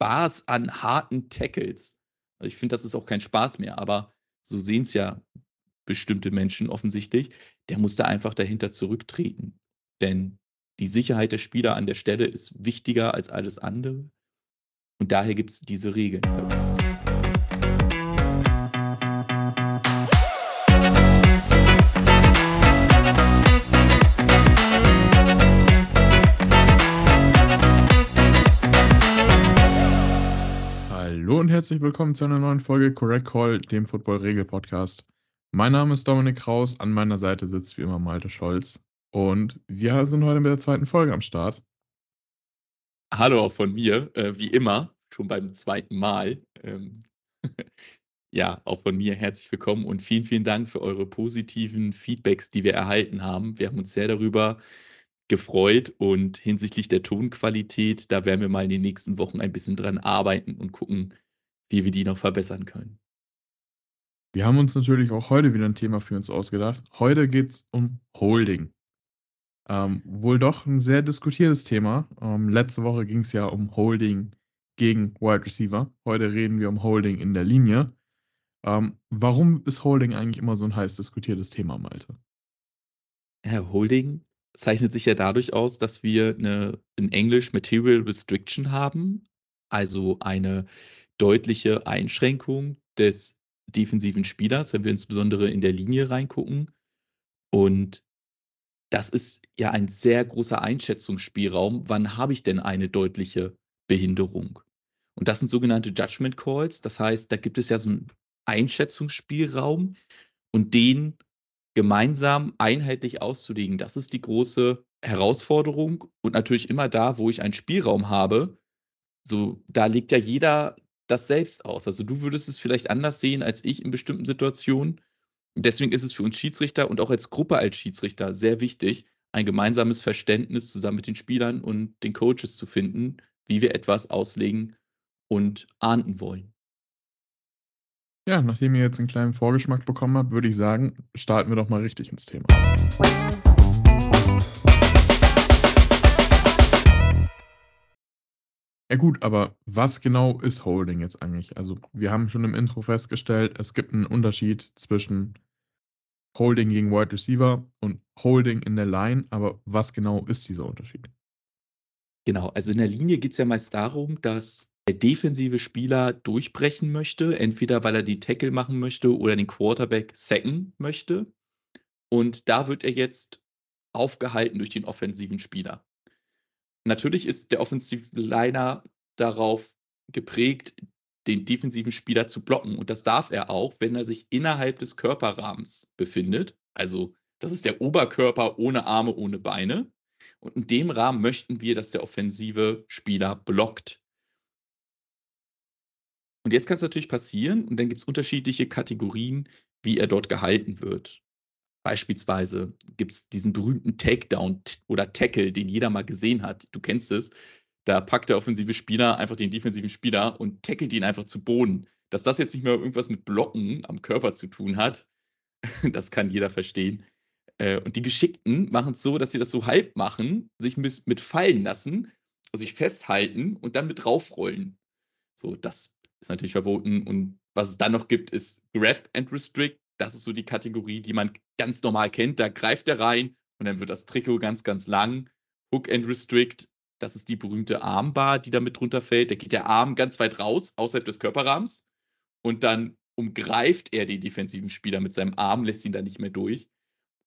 Spaß an harten Tackles. Also ich finde, das ist auch kein Spaß mehr, aber so sehen es ja bestimmte Menschen offensichtlich. Der muss da einfach dahinter zurücktreten. Denn die Sicherheit der Spieler an der Stelle ist wichtiger als alles andere. Und daher gibt es diese Regeln bei uns. Herzlich willkommen zu einer neuen Folge Correct Call, dem Football-Regel-Podcast. Mein Name ist Dominik Kraus, an meiner Seite sitzt wie immer Malte Scholz und wir sind heute mit der zweiten Folge am Start. Hallo auch von mir, äh, wie immer, schon beim zweiten Mal. Ähm, ja, auch von mir herzlich willkommen und vielen, vielen Dank für eure positiven Feedbacks, die wir erhalten haben. Wir haben uns sehr darüber gefreut und hinsichtlich der Tonqualität, da werden wir mal in den nächsten Wochen ein bisschen dran arbeiten und gucken, wie wir die noch verbessern können. Wir haben uns natürlich auch heute wieder ein Thema für uns ausgedacht. Heute geht es um Holding. Ähm, wohl doch ein sehr diskutiertes Thema. Ähm, letzte Woche ging es ja um Holding gegen Wide Receiver. Heute reden wir um Holding in der Linie. Ähm, warum ist Holding eigentlich immer so ein heiß diskutiertes Thema, Malte? Ja, Holding zeichnet sich ja dadurch aus, dass wir eine, in Englisch Material Restriction haben, also eine deutliche Einschränkung des defensiven Spielers, wenn wir insbesondere in der Linie reingucken. Und das ist ja ein sehr großer Einschätzungsspielraum. Wann habe ich denn eine deutliche Behinderung? Und das sind sogenannte Judgment Calls. Das heißt, da gibt es ja so einen Einschätzungsspielraum und den gemeinsam einheitlich auszulegen, das ist die große Herausforderung. Und natürlich immer da, wo ich einen Spielraum habe, so, da legt ja jeder das selbst aus. Also du würdest es vielleicht anders sehen als ich in bestimmten Situationen. Deswegen ist es für uns Schiedsrichter und auch als Gruppe als Schiedsrichter sehr wichtig, ein gemeinsames Verständnis zusammen mit den Spielern und den Coaches zu finden, wie wir etwas auslegen und ahnden wollen. Ja, nachdem ihr jetzt einen kleinen Vorgeschmack bekommen habt, würde ich sagen, starten wir doch mal richtig ins Thema. Ja gut, aber was genau ist Holding jetzt eigentlich? Also wir haben schon im Intro festgestellt, es gibt einen Unterschied zwischen Holding gegen Wide Receiver und Holding in der Line, aber was genau ist dieser Unterschied? Genau, also in der Linie geht es ja meist darum, dass der defensive Spieler durchbrechen möchte, entweder weil er die Tackle machen möchte oder den Quarterback sacken möchte. Und da wird er jetzt aufgehalten durch den offensiven Spieler. Natürlich ist der Offensive Liner darauf geprägt, den defensiven Spieler zu blocken. Und das darf er auch, wenn er sich innerhalb des Körperrahmens befindet. Also das ist der Oberkörper ohne Arme, ohne Beine. Und in dem Rahmen möchten wir, dass der offensive Spieler blockt. Und jetzt kann es natürlich passieren, und dann gibt es unterschiedliche Kategorien, wie er dort gehalten wird. Beispielsweise gibt es diesen berühmten Takedown oder Tackle, den jeder mal gesehen hat. Du kennst es. Da packt der offensive Spieler einfach den defensiven Spieler und tackelt ihn einfach zu Boden. Dass das jetzt nicht mehr irgendwas mit Blocken am Körper zu tun hat, das kann jeder verstehen. Äh, und die Geschickten machen es so, dass sie das so halb machen, sich mit fallen lassen, sich festhalten und dann mit draufrollen. So, das ist natürlich verboten. Und was es dann noch gibt, ist Grab and Restrict. Das ist so die Kategorie, die man ganz normal kennt. Da greift er rein und dann wird das Trikot ganz, ganz lang. Hook and Restrict, das ist die berühmte Armbar, die da mit drunter fällt. Da geht der Arm ganz weit raus, außerhalb des Körperrahmens. Und dann umgreift er den defensiven Spieler mit seinem Arm, lässt ihn dann nicht mehr durch.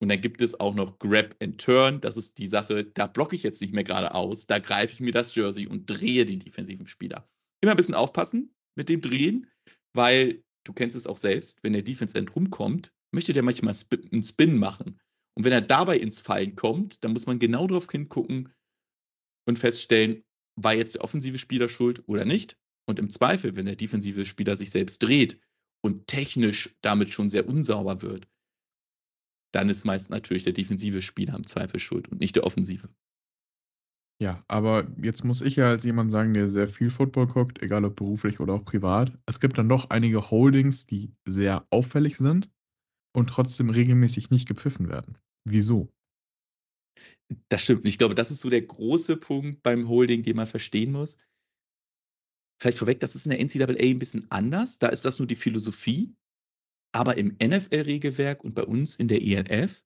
Und dann gibt es auch noch Grab and Turn. Das ist die Sache, da blocke ich jetzt nicht mehr gerade aus. Da greife ich mir das Jersey und drehe den defensiven Spieler. Immer ein bisschen aufpassen mit dem Drehen, weil du kennst es auch selbst, wenn der Defense End rumkommt, möchte der manchmal einen Spin machen. Und wenn er dabei ins Fallen kommt, dann muss man genau darauf hingucken und feststellen, war jetzt der offensive Spieler schuld oder nicht. Und im Zweifel, wenn der defensive Spieler sich selbst dreht und technisch damit schon sehr unsauber wird, dann ist meist natürlich der defensive Spieler im Zweifel schuld und nicht der offensive. Ja, aber jetzt muss ich ja als jemand sagen, der sehr viel Football guckt, egal ob beruflich oder auch privat. Es gibt dann doch einige Holdings, die sehr auffällig sind und trotzdem regelmäßig nicht gepfiffen werden. Wieso? Das stimmt. Ich glaube, das ist so der große Punkt beim Holding, den man verstehen muss. vielleicht vorweg, das ist in der NCAA ein bisschen anders. Da ist das nur die Philosophie. Aber im NFL-Regelwerk und bei uns in der ELF,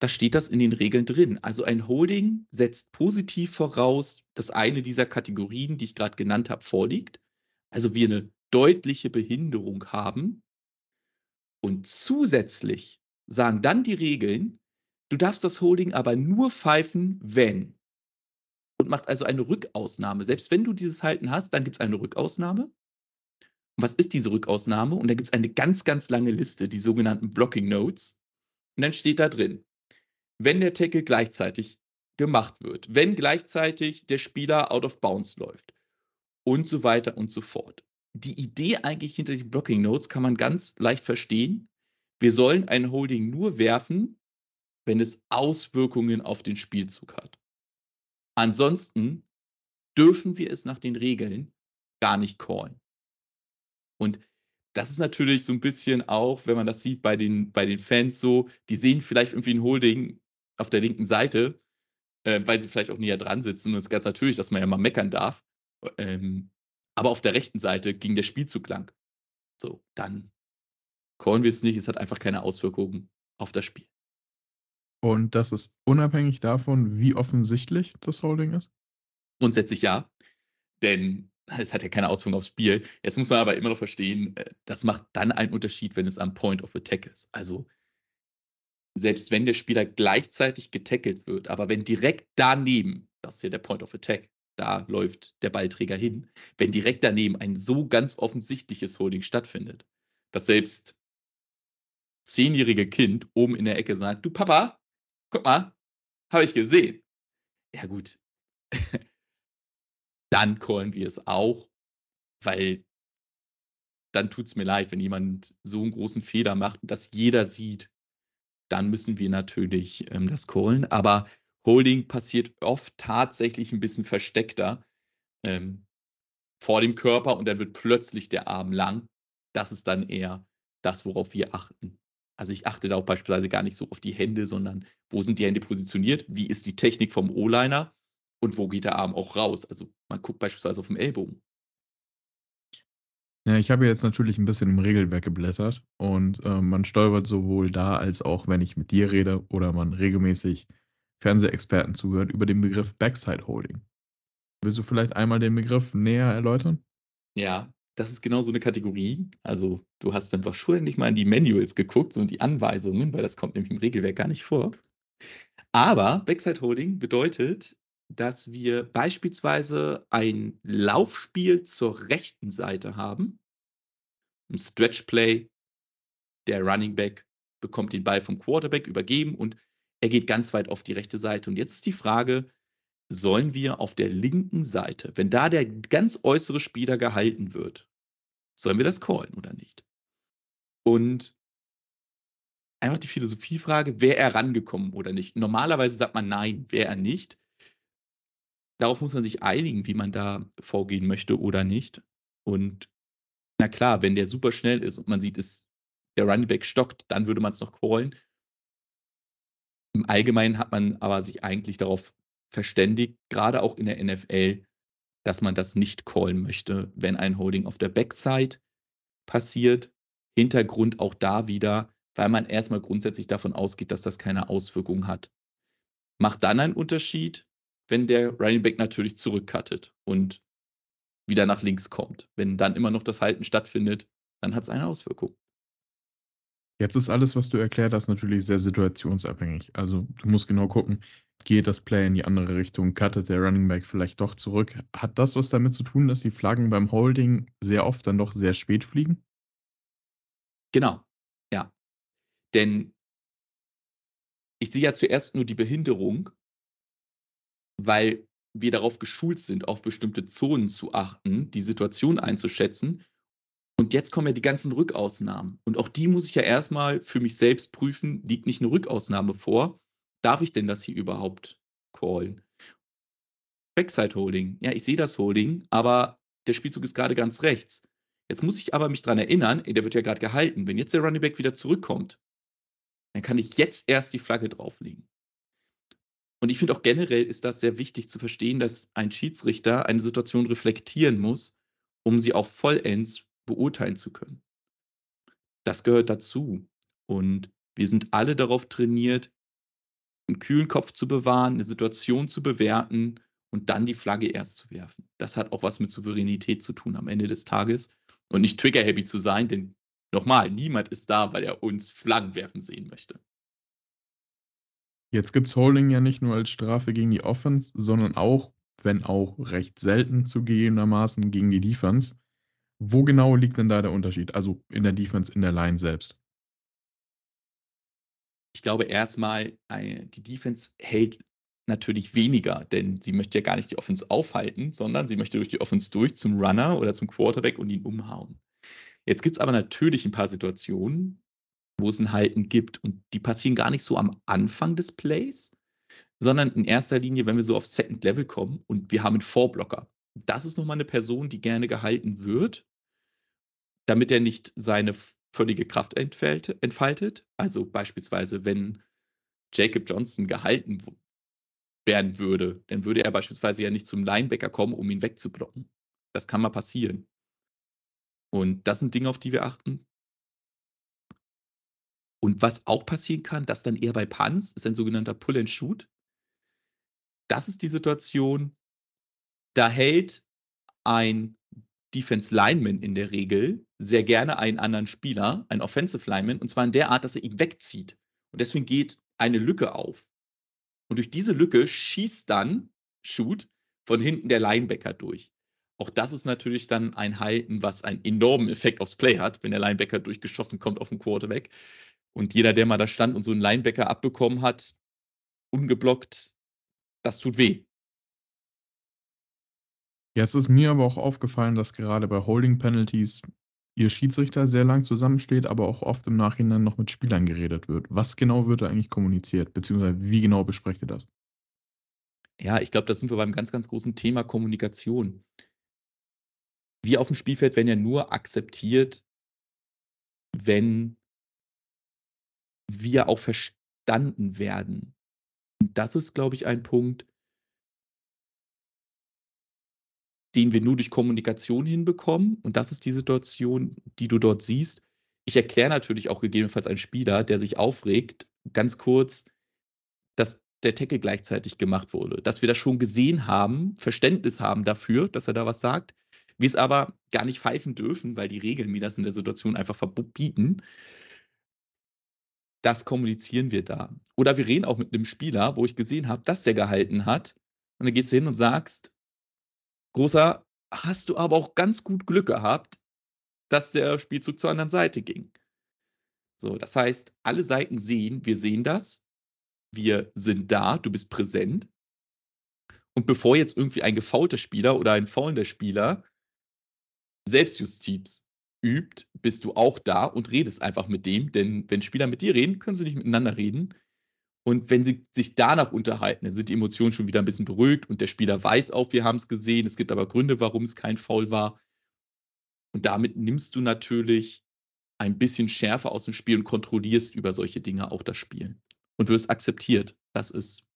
da steht das in den Regeln drin. Also ein Holding setzt positiv voraus, dass eine dieser Kategorien, die ich gerade genannt habe, vorliegt. Also wir eine deutliche Behinderung haben. Und zusätzlich sagen dann die Regeln, du darfst das Holding aber nur pfeifen, wenn. Und macht also eine Rückausnahme. Selbst wenn du dieses Halten hast, dann gibt es eine Rückausnahme. Und was ist diese Rückausnahme? Und da gibt es eine ganz, ganz lange Liste, die sogenannten Blocking Notes. Und dann steht da drin, wenn der Tackle gleichzeitig gemacht wird, wenn gleichzeitig der Spieler out of bounds läuft und so weiter und so fort. Die Idee eigentlich hinter den Blocking Notes kann man ganz leicht verstehen. Wir sollen ein Holding nur werfen, wenn es Auswirkungen auf den Spielzug hat. Ansonsten dürfen wir es nach den Regeln gar nicht callen. Und das ist natürlich so ein bisschen auch, wenn man das sieht bei den, bei den Fans so, die sehen vielleicht irgendwie ein Holding auf der linken Seite, äh, weil sie vielleicht auch näher dran sitzen. Und es ist ganz natürlich, dass man ja mal meckern darf. Ähm, aber auf der rechten Seite ging der Spielzug lang. So, dann callen wir es nicht. Es hat einfach keine Auswirkungen auf das Spiel. Und das ist unabhängig davon, wie offensichtlich das Holding ist? Grundsätzlich ja. Denn es hat ja keine Auswirkungen aufs Spiel. Jetzt muss man aber immer noch verstehen, äh, das macht dann einen Unterschied, wenn es am Point of Attack ist. Also selbst wenn der Spieler gleichzeitig getackelt wird, aber wenn direkt daneben, das ist ja der Point of Attack, da läuft der Ballträger hin, wenn direkt daneben ein so ganz offensichtliches Holding stattfindet, dass selbst zehnjährige Kind oben in der Ecke sagt, du Papa, guck mal, habe ich gesehen. Ja gut, dann callen wir es auch, weil dann tut es mir leid, wenn jemand so einen großen Fehler macht und das jeder sieht, dann müssen wir natürlich ähm, das callen. Aber Holding passiert oft tatsächlich ein bisschen versteckter ähm, vor dem Körper und dann wird plötzlich der Arm lang. Das ist dann eher das, worauf wir achten. Also ich achte da auch beispielsweise gar nicht so auf die Hände, sondern wo sind die Hände positioniert? Wie ist die Technik vom O-Liner? Und wo geht der Arm auch raus? Also man guckt beispielsweise auf den Ellbogen. Ja, ich habe jetzt natürlich ein bisschen im Regelwerk geblättert und äh, man stolpert sowohl da als auch, wenn ich mit dir rede oder man regelmäßig Fernsehexperten zuhört, über den Begriff Backside Holding. Willst du vielleicht einmal den Begriff näher erläutern? Ja, das ist genau so eine Kategorie. Also du hast schon nicht mal in die Manuals geguckt so in die Anweisungen, weil das kommt nämlich im Regelwerk gar nicht vor. Aber Backside Holding bedeutet, dass wir beispielsweise ein Laufspiel zur rechten Seite haben, ein Stretch Play, der Running Back bekommt den Ball vom Quarterback übergeben und er geht ganz weit auf die rechte Seite. Und jetzt ist die Frage, sollen wir auf der linken Seite, wenn da der ganz äußere Spieler gehalten wird, sollen wir das callen oder nicht? Und einfach die Philosophiefrage, wäre er rangekommen oder nicht? Normalerweise sagt man nein, wäre er nicht. Darauf muss man sich einigen, wie man da vorgehen möchte oder nicht. Und na klar, wenn der super schnell ist und man sieht, es, der Running Back stockt, dann würde man es noch callen. Im Allgemeinen hat man aber sich eigentlich darauf verständigt, gerade auch in der NFL, dass man das nicht callen möchte, wenn ein Holding auf der Backside passiert. Hintergrund auch da wieder, weil man erstmal grundsätzlich davon ausgeht, dass das keine Auswirkungen hat. Macht dann einen Unterschied, wenn der Running Back natürlich zurückcuttet und wieder nach links kommt. Wenn dann immer noch das Halten stattfindet, dann hat es eine Auswirkung. Jetzt ist alles, was du erklärt hast, natürlich sehr situationsabhängig. Also du musst genau gucken, geht das Play in die andere Richtung, cuttet der Running Back vielleicht doch zurück. Hat das was damit zu tun, dass die Flaggen beim Holding sehr oft dann doch sehr spät fliegen? Genau, ja. Denn ich sehe ja zuerst nur die Behinderung weil wir darauf geschult sind, auf bestimmte Zonen zu achten, die Situation einzuschätzen. Und jetzt kommen ja die ganzen Rückausnahmen. Und auch die muss ich ja erstmal für mich selbst prüfen, liegt nicht eine Rückausnahme vor? Darf ich denn das hier überhaupt callen? Backside Holding. Ja, ich sehe das Holding, aber der Spielzug ist gerade ganz rechts. Jetzt muss ich aber mich daran erinnern, der wird ja gerade gehalten. Wenn jetzt der Running Back wieder zurückkommt, dann kann ich jetzt erst die Flagge drauflegen. Und ich finde auch generell ist das sehr wichtig zu verstehen, dass ein Schiedsrichter eine Situation reflektieren muss um sie auch vollends beurteilen zu können. Das gehört dazu. Und wir sind alle darauf trainiert, einen kühlen Kopf zu bewahren, eine Situation zu bewerten und dann die Flagge erst zu werfen. Das hat auch was mit Souveränität zu tun am Ende des Tages und nicht trigger-happy zu sein, denn nochmal, niemand ist da, weil er uns Flaggen werfen sehen möchte. Jetzt gibt's Holding ja nicht nur als Strafe gegen die Offense, sondern auch, wenn auch recht selten zugegebenermaßen, gegen die Defense. Wo genau liegt denn da der Unterschied? Also in der Defense, in der Line selbst? Ich glaube erstmal, die Defense hält natürlich weniger, denn sie möchte ja gar nicht die Offense aufhalten, sondern sie möchte durch die Offense durch zum Runner oder zum Quarterback und ihn umhauen. Jetzt gibt es aber natürlich ein paar Situationen, wo es ein Halten gibt. Und die passieren gar nicht so am Anfang des Plays, sondern in erster Linie, wenn wir so auf Second Level kommen und wir haben einen Vorblocker. Das ist nochmal eine Person, die gerne gehalten wird, damit er nicht seine völlige Kraft entfaltet. Also beispielsweise, wenn Jacob Johnson gehalten werden würde, dann würde er beispielsweise ja nicht zum Linebacker kommen, um ihn wegzublocken. Das kann mal passieren. Und das sind Dinge, auf die wir achten. Und was auch passieren kann, das dann eher bei Punts, ist ein sogenannter Pull and Shoot. Das ist die Situation, da hält ein Defense Lineman in der Regel sehr gerne einen anderen Spieler, einen Offensive Lineman, und zwar in der Art, dass er ihn wegzieht. Und deswegen geht eine Lücke auf. Und durch diese Lücke schießt dann, Shoot, von hinten der Linebacker durch. Auch das ist natürlich dann ein Halten, was einen enormen Effekt aufs Play hat, wenn der Linebacker durchgeschossen kommt auf den Quarterback. Und jeder, der mal da stand und so einen Linebacker abbekommen hat, ungeblockt, das tut weh. Jetzt ist mir aber auch aufgefallen, dass gerade bei Holding Penalties ihr Schiedsrichter sehr lang zusammensteht, aber auch oft im Nachhinein noch mit Spielern geredet wird. Was genau wird da eigentlich kommuniziert, beziehungsweise wie genau besprecht ihr das? Ja, ich glaube, da sind wir beim ganz, ganz großen Thema Kommunikation. Wir auf dem Spielfeld werden ja nur akzeptiert, wenn wir auch verstanden werden. Und das ist, glaube ich, ein Punkt, den wir nur durch Kommunikation hinbekommen. Und das ist die Situation, die du dort siehst. Ich erkläre natürlich auch gegebenenfalls einen Spieler, der sich aufregt, ganz kurz, dass der Tackle gleichzeitig gemacht wurde, dass wir das schon gesehen haben, Verständnis haben dafür, dass er da was sagt, wir es aber gar nicht pfeifen dürfen, weil die Regeln mir das in der Situation einfach verbieten das kommunizieren wir da. Oder wir reden auch mit einem Spieler, wo ich gesehen habe, dass der gehalten hat. Und dann gehst du hin und sagst, großer, hast du aber auch ganz gut Glück gehabt, dass der Spielzug zur anderen Seite ging. So, das heißt, alle Seiten sehen, wir sehen das, wir sind da, du bist präsent. Und bevor jetzt irgendwie ein gefaulter Spieler oder ein faulender Spieler Selbstjustiz übt, bist du auch da und redest einfach mit dem. Denn wenn Spieler mit dir reden, können sie nicht miteinander reden. Und wenn sie sich danach unterhalten, dann sind die Emotionen schon wieder ein bisschen beruhigt und der Spieler weiß auch, wir haben es gesehen. Es gibt aber Gründe, warum es kein Foul war. Und damit nimmst du natürlich ein bisschen Schärfe aus dem Spiel und kontrollierst über solche Dinge auch das Spiel. Und wirst akzeptiert. Das ist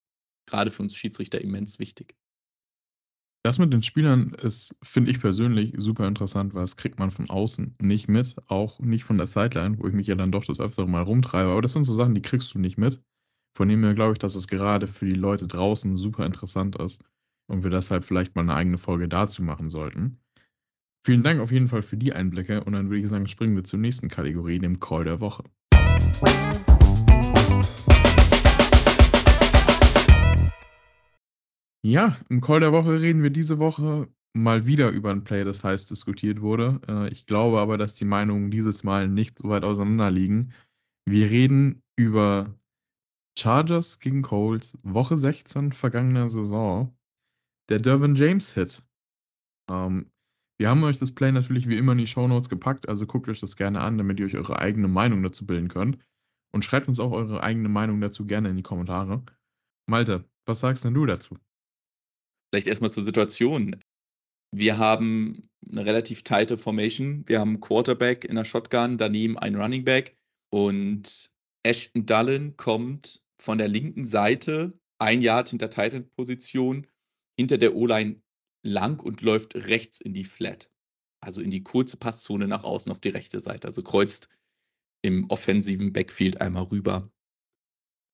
gerade für uns Schiedsrichter immens wichtig. Das mit den Spielern ist, finde ich persönlich, super interessant, weil das kriegt man von außen nicht mit, auch nicht von der Sideline, wo ich mich ja dann doch das öftere mal rumtreibe. Aber das sind so Sachen, die kriegst du nicht mit. Von dem her glaube ich, dass es gerade für die Leute draußen super interessant ist und wir deshalb vielleicht mal eine eigene Folge dazu machen sollten. Vielen Dank auf jeden Fall für die Einblicke und dann würde ich sagen, springen wir zur nächsten Kategorie, dem Call der Woche. Ja, im Call der Woche reden wir diese Woche mal wieder über ein Play, das heiß diskutiert wurde. Äh, ich glaube aber, dass die Meinungen dieses Mal nicht so weit auseinander liegen. Wir reden über Chargers gegen Colts, Woche 16 vergangener Saison. Der Dervin James Hit. Ähm, wir haben euch das Play natürlich wie immer in die Show Notes gepackt, also guckt euch das gerne an, damit ihr euch eure eigene Meinung dazu bilden könnt. Und schreibt uns auch eure eigene Meinung dazu gerne in die Kommentare. Malte, was sagst denn du dazu? Vielleicht erstmal zur Situation. Wir haben eine relativ tighte Formation. Wir haben einen Quarterback in der Shotgun, daneben einen Running Back und Ashton Dullen kommt von der linken Seite ein Yard hinter Titan-Position hinter der O-Line lang und läuft rechts in die Flat. also in die kurze Passzone nach außen auf die rechte Seite, also kreuzt im offensiven Backfield einmal rüber.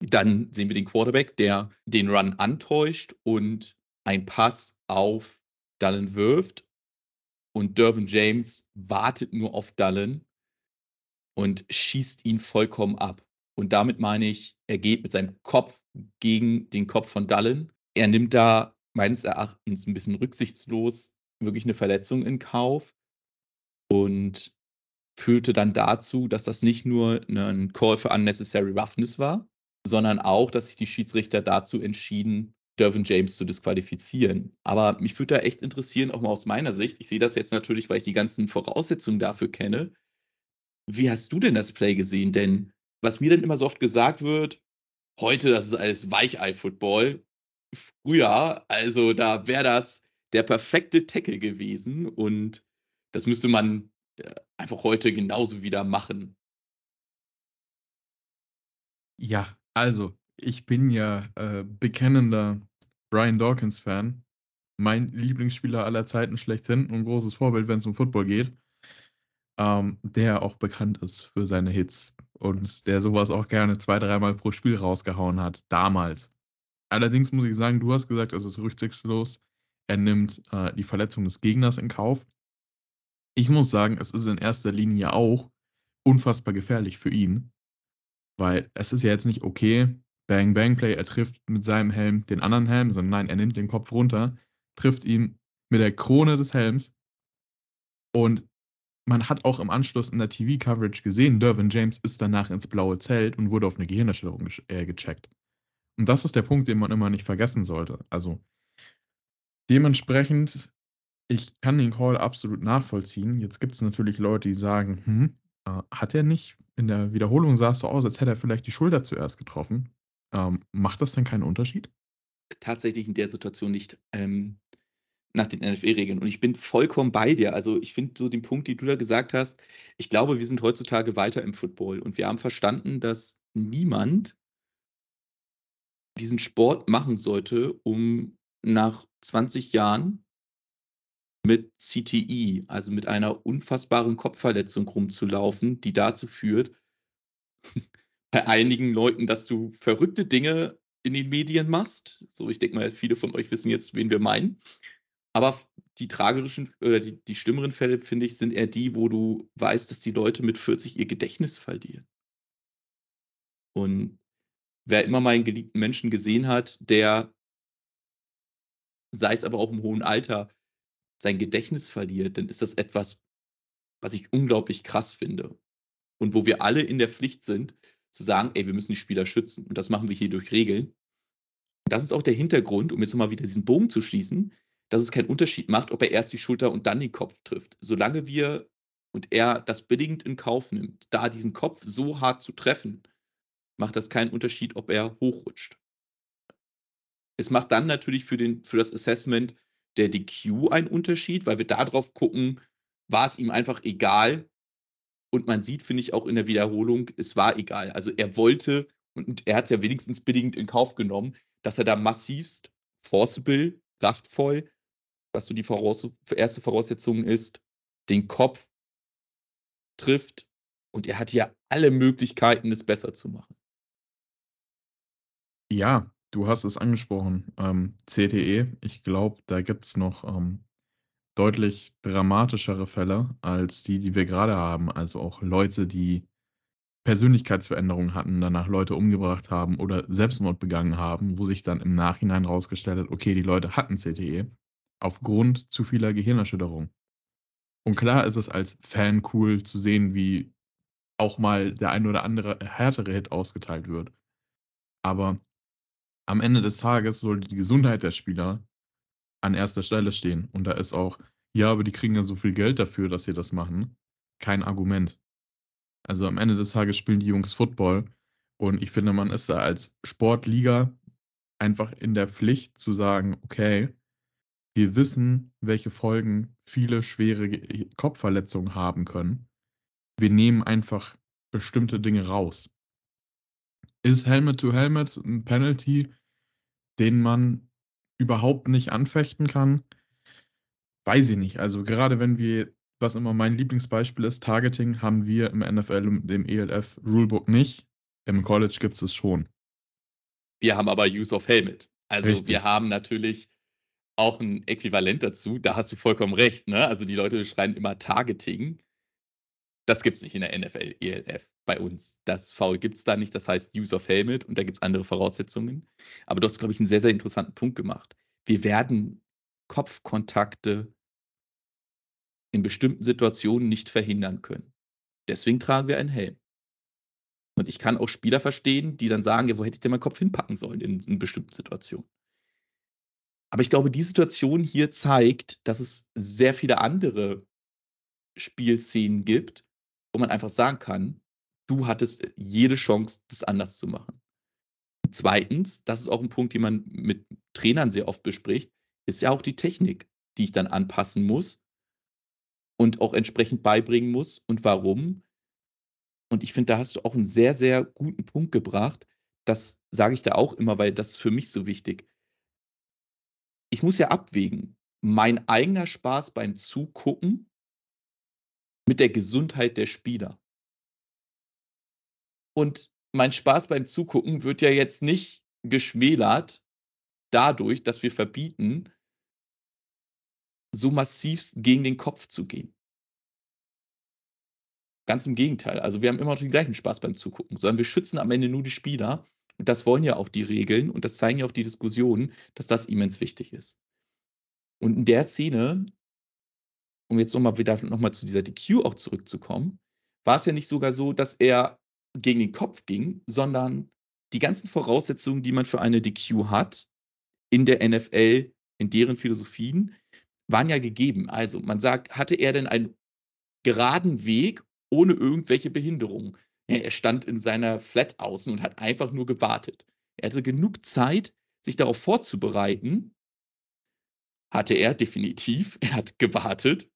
Dann sehen wir den Quarterback, der den Run antäuscht und ein Pass auf Dallin wirft. Und Dervin James wartet nur auf Dallin und schießt ihn vollkommen ab. Und damit meine ich, er geht mit seinem Kopf gegen den Kopf von Dallin. Er nimmt da meines Erachtens ein bisschen rücksichtslos wirklich eine Verletzung in Kauf und führte dann dazu, dass das nicht nur ein Call für unnecessary roughness war, sondern auch, dass sich die Schiedsrichter dazu entschieden, Dervin James zu disqualifizieren. Aber mich würde da echt interessieren, auch mal aus meiner Sicht. Ich sehe das jetzt natürlich, weil ich die ganzen Voraussetzungen dafür kenne. Wie hast du denn das Play gesehen? Denn was mir dann immer so oft gesagt wird, heute, das ist alles Weichei-Football. Früher, also da wäre das der perfekte Tackle gewesen und das müsste man äh, einfach heute genauso wieder machen. Ja, also ich bin ja äh, bekennender Brian Dawkins-Fan. Mein Lieblingsspieler aller Zeiten schlechthin und großes Vorbild, wenn es um Football geht. Ähm, der auch bekannt ist für seine Hits und der sowas auch gerne zwei, dreimal pro Spiel rausgehauen hat, damals. Allerdings muss ich sagen, du hast gesagt, es ist rücksichtslos. Er nimmt äh, die Verletzung des Gegners in Kauf. Ich muss sagen, es ist in erster Linie auch unfassbar gefährlich für ihn, weil es ist ja jetzt nicht okay, Bang Bang Play, er trifft mit seinem Helm den anderen Helm, sondern nein, er nimmt den Kopf runter, trifft ihn mit der Krone des Helms und man hat auch im Anschluss in der TV-Coverage gesehen, Dervin James ist danach ins blaue Zelt und wurde auf eine Gehirnerschütterung ge äh, gecheckt. Und das ist der Punkt, den man immer nicht vergessen sollte. Also dementsprechend, ich kann den Call absolut nachvollziehen. Jetzt gibt es natürlich Leute, die sagen, hm, äh, hat er nicht? In der Wiederholung sah es so aus, als hätte er vielleicht die Schulter zuerst getroffen. Ähm, macht das denn keinen Unterschied? Tatsächlich in der Situation nicht. Ähm, nach den NFE-Regeln. Und ich bin vollkommen bei dir. Also ich finde so den Punkt, den du da gesagt hast, ich glaube, wir sind heutzutage weiter im Football und wir haben verstanden, dass niemand diesen Sport machen sollte, um nach 20 Jahren mit CTI, also mit einer unfassbaren Kopfverletzung rumzulaufen, die dazu führt, bei einigen Leuten, dass du verrückte Dinge in den Medien machst. So, ich denke mal, viele von euch wissen jetzt, wen wir meinen. Aber die tragischen oder die, die schlimmeren Fälle, finde ich, sind eher die, wo du weißt, dass die Leute mit 40 ihr Gedächtnis verlieren. Und wer immer mal einen geliebten Menschen gesehen hat, der, sei es aber auch im hohen Alter, sein Gedächtnis verliert, dann ist das etwas, was ich unglaublich krass finde. Und wo wir alle in der Pflicht sind, zu sagen, ey, wir müssen die Spieler schützen. Und das machen wir hier durch Regeln. Das ist auch der Hintergrund, um jetzt nochmal wieder diesen Bogen zu schließen, dass es keinen Unterschied macht, ob er erst die Schulter und dann den Kopf trifft. Solange wir und er das billigend in Kauf nimmt, da diesen Kopf so hart zu treffen, macht das keinen Unterschied, ob er hochrutscht. Es macht dann natürlich für, den, für das Assessment der DQ einen Unterschied, weil wir darauf gucken, war es ihm einfach egal. Und man sieht, finde ich, auch in der Wiederholung, es war egal. Also er wollte, und er hat es ja wenigstens billigend in Kauf genommen, dass er da massivst forcible, kraftvoll was so die Voraus erste Voraussetzung ist, den Kopf trifft und er hat ja alle Möglichkeiten, es besser zu machen. Ja, du hast es angesprochen. Ähm, CTE, ich glaube, da gibt es noch ähm, deutlich dramatischere Fälle als die, die wir gerade haben. Also auch Leute, die Persönlichkeitsveränderungen hatten, danach Leute umgebracht haben oder Selbstmord begangen haben, wo sich dann im Nachhinein rausgestellt hat, okay, die Leute hatten CTE aufgrund zu vieler Gehirnerschütterung. Und klar ist es als Fan cool zu sehen, wie auch mal der ein oder andere härtere Hit ausgeteilt wird. Aber am Ende des Tages sollte die Gesundheit der Spieler an erster Stelle stehen. Und da ist auch, ja, aber die kriegen ja so viel Geld dafür, dass sie das machen, kein Argument. Also am Ende des Tages spielen die Jungs Football. Und ich finde, man ist da als Sportliga einfach in der Pflicht zu sagen, okay, wir wissen, welche Folgen viele schwere Kopfverletzungen haben können. Wir nehmen einfach bestimmte Dinge raus. Ist Helmet to Helmet ein Penalty, den man überhaupt nicht anfechten kann? Weiß ich nicht. Also gerade wenn wir was immer mein Lieblingsbeispiel ist, Targeting haben wir im NFL und im ELF Rulebook nicht. Im College gibt es schon. Wir haben aber Use of Helmet. Also Richtig. wir haben natürlich auch ein Äquivalent dazu. Da hast du vollkommen recht. Ne? Also die Leute schreien immer Targeting. Das gibt es nicht in der NFL, ELF bei uns. Das Foul gibt es da nicht. Das heißt Use of Helmet und da gibt es andere Voraussetzungen. Aber du hast, glaube ich, einen sehr, sehr interessanten Punkt gemacht. Wir werden Kopfkontakte in bestimmten Situationen nicht verhindern können. Deswegen tragen wir einen Helm. Und ich kann auch Spieler verstehen, die dann sagen, ja, wo hätte ich denn meinen Kopf hinpacken sollen in, in bestimmten Situationen. Aber ich glaube, die Situation hier zeigt, dass es sehr viele andere Spielszenen gibt, wo man einfach sagen kann, du hattest jede Chance, das anders zu machen. Zweitens, das ist auch ein Punkt, den man mit Trainern sehr oft bespricht, ist ja auch die Technik, die ich dann anpassen muss und auch entsprechend beibringen muss. Und warum? Und ich finde, da hast du auch einen sehr, sehr guten Punkt gebracht. Das sage ich da auch immer, weil das ist für mich so wichtig. Ich muss ja abwägen, mein eigener Spaß beim Zugucken mit der Gesundheit der Spieler. Und mein Spaß beim Zugucken wird ja jetzt nicht geschmälert dadurch, dass wir verbieten, so massivst gegen den Kopf zu gehen. Ganz im Gegenteil. Also wir haben immer noch den gleichen Spaß beim Zugucken, sondern wir schützen am Ende nur die Spieler. Und das wollen ja auch die Regeln und das zeigen ja auch die Diskussionen, dass das immens wichtig ist. Und in der Szene, um jetzt nochmal wieder nochmal zu dieser DQ auch zurückzukommen, war es ja nicht sogar so, dass er gegen den Kopf ging, sondern die ganzen Voraussetzungen, die man für eine DQ hat, in der NFL, in deren Philosophien, waren ja gegeben. Also man sagt, hatte er denn einen geraden Weg ohne irgendwelche Behinderungen? Ja, er stand in seiner Flat außen und hat einfach nur gewartet. Er hatte genug Zeit, sich darauf vorzubereiten. Hatte er definitiv. Er hat gewartet.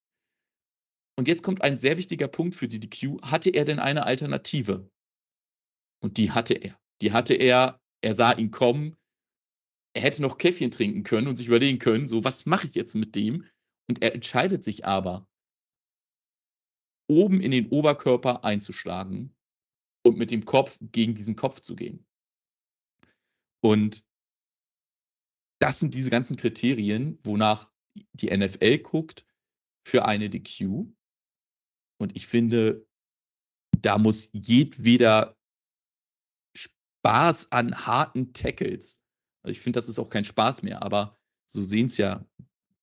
Und jetzt kommt ein sehr wichtiger Punkt für die DQ. Hatte er denn eine Alternative? Und die hatte er. Die hatte er. Er sah ihn kommen. Er hätte noch Käffchen trinken können und sich überlegen können, so, was mache ich jetzt mit dem? Und er entscheidet sich aber, oben in den Oberkörper einzuschlagen und mit dem Kopf gegen diesen Kopf zu gehen. Und das sind diese ganzen Kriterien, wonach die NFL guckt für eine DQ. Und ich finde, da muss jedweder Spaß an harten Tackles. Also ich finde, das ist auch kein Spaß mehr, aber so sehen es ja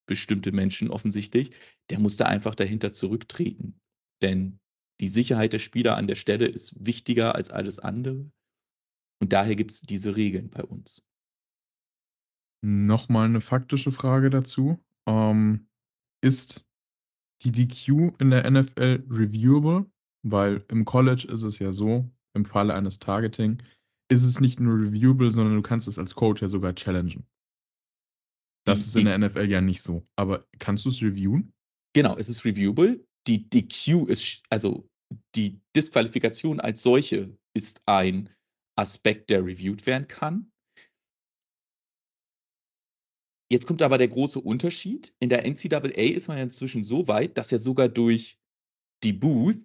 bestimmte Menschen offensichtlich. Der muss da einfach dahinter zurücktreten. Denn die Sicherheit der Spieler an der Stelle ist wichtiger als alles andere. Und daher gibt es diese Regeln bei uns. Nochmal eine faktische Frage dazu. Ähm, ist die DQ in der NFL reviewable? Weil im College ist es ja so, im Falle eines Targeting, ist es nicht nur reviewable, sondern du kannst es als Coach ja sogar challengen. Das Die- ist in der NFL ja nicht so. Aber kannst du es reviewen? Genau, es ist reviewable. Die DQ ist, also die Disqualifikation als solche ist ein Aspekt, der reviewed werden kann. Jetzt kommt aber der große Unterschied. In der NCAA ist man ja inzwischen so weit, dass ja sogar durch die Booth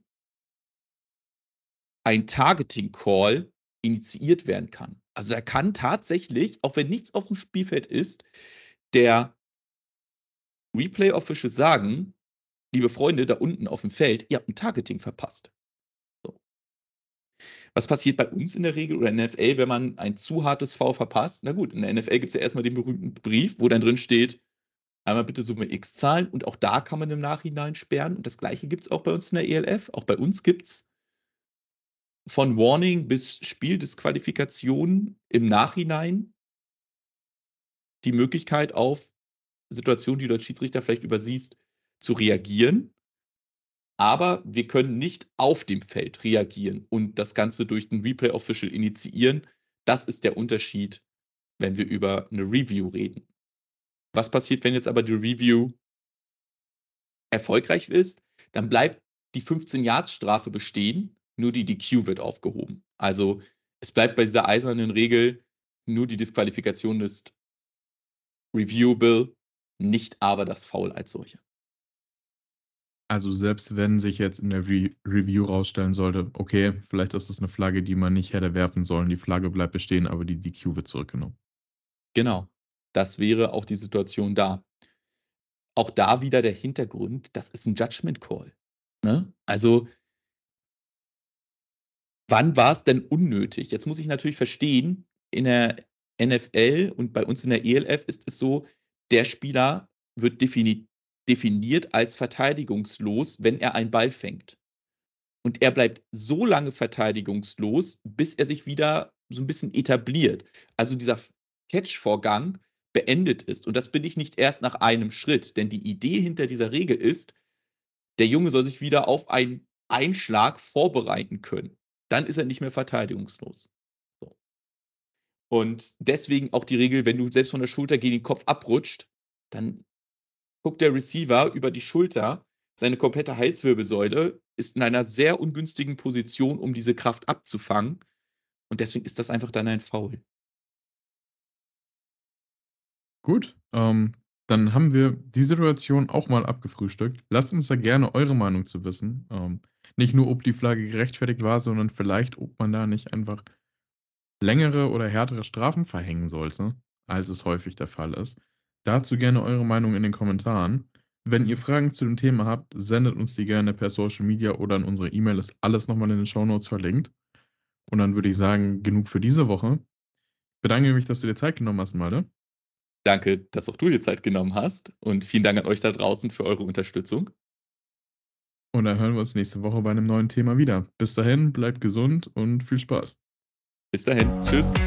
ein Targeting Call initiiert werden kann. Also da kann tatsächlich, auch wenn nichts auf dem Spielfeld ist, der Replay Official sagen, liebe Freunde, da unten auf dem Feld, ihr habt ein Targeting verpasst. Was passiert bei uns in der Regel oder in der NFL, wenn man ein zu hartes V verpasst? Na gut, in der NFL gibt es ja erstmal den berühmten Brief, wo dann drin steht, einmal bitte Summe X zahlen und auch da kann man im Nachhinein sperren. Und das gleiche gibt es auch bei uns in der ELF. Auch bei uns gibt es von Warning bis Spieldisqualifikation im Nachhinein die Möglichkeit auf Situationen, die du als Schiedsrichter vielleicht übersiehst, zu reagieren. Aber wir können nicht auf dem Feld reagieren und das Ganze durch den Replay Official initiieren. Das ist der Unterschied, wenn wir über eine Review reden. Was passiert, wenn jetzt aber die Review erfolgreich ist? Dann bleibt die 15-Yards-Strafe bestehen, nur die DQ wird aufgehoben. Also es bleibt bei dieser eisernen Regel, nur die Disqualifikation ist reviewable, nicht aber das Foul als solche. Also selbst wenn sich jetzt in der Re Review rausstellen sollte, okay, vielleicht ist das eine Flagge, die man nicht hätte werfen sollen. Die Flagge bleibt bestehen, aber die DQ wird zurückgenommen. Genau. Das wäre auch die Situation da. Auch da wieder der Hintergrund, das ist ein Judgment Call. Ne? Also, wann war es denn unnötig? Jetzt muss ich natürlich verstehen, in der NFL und bei uns in der ELF ist es so, der Spieler wird defini definiert als verteidigungslos, wenn er einen Ball fängt. Und er bleibt so lange verteidigungslos, bis er sich wieder so ein bisschen etabliert. Also dieser Catch-Vorgang beendet ist. Und das bin ich nicht erst nach einem Schritt, denn die Idee hinter dieser Regel ist, der Junge soll sich wieder auf einen Einschlag vorbereiten können. Dann ist er nicht mehr verteidigungslos. So. Und deswegen auch die Regel, wenn du selbst von der Schulter gegen den Kopf abrutscht, dann guckt der Receiver über die Schulter, seine komplette Halswirbelsäule ist in einer sehr ungünstigen Position, um diese Kraft abzufangen. Und deswegen ist das einfach dann ein Foul. Gut, ähm, dann haben wir die Situation auch mal abgefrühstückt. Lasst uns da gerne eure Meinung zu wissen. Ähm, nicht nur, ob die Flagge gerechtfertigt war, sondern vielleicht, ob man da nicht einfach längere oder härtere Strafen verhängen sollte, als es häufig der Fall ist. Dazu gerne eure Meinung in den Kommentaren. Wenn ihr Fragen zu dem Thema habt, sendet uns die gerne per Social Media oder an unsere E-Mail. Ist alles nochmal in den Show Notes verlinkt. Und dann würde ich sagen, genug für diese Woche. Ich bedanke mich, dass du dir Zeit genommen hast, Malte. Danke, dass auch du dir Zeit genommen hast und vielen Dank an euch da draußen für eure Unterstützung. Und dann hören wir uns nächste Woche bei einem neuen Thema wieder. Bis dahin, bleibt gesund und viel Spaß. Bis dahin, tschüss.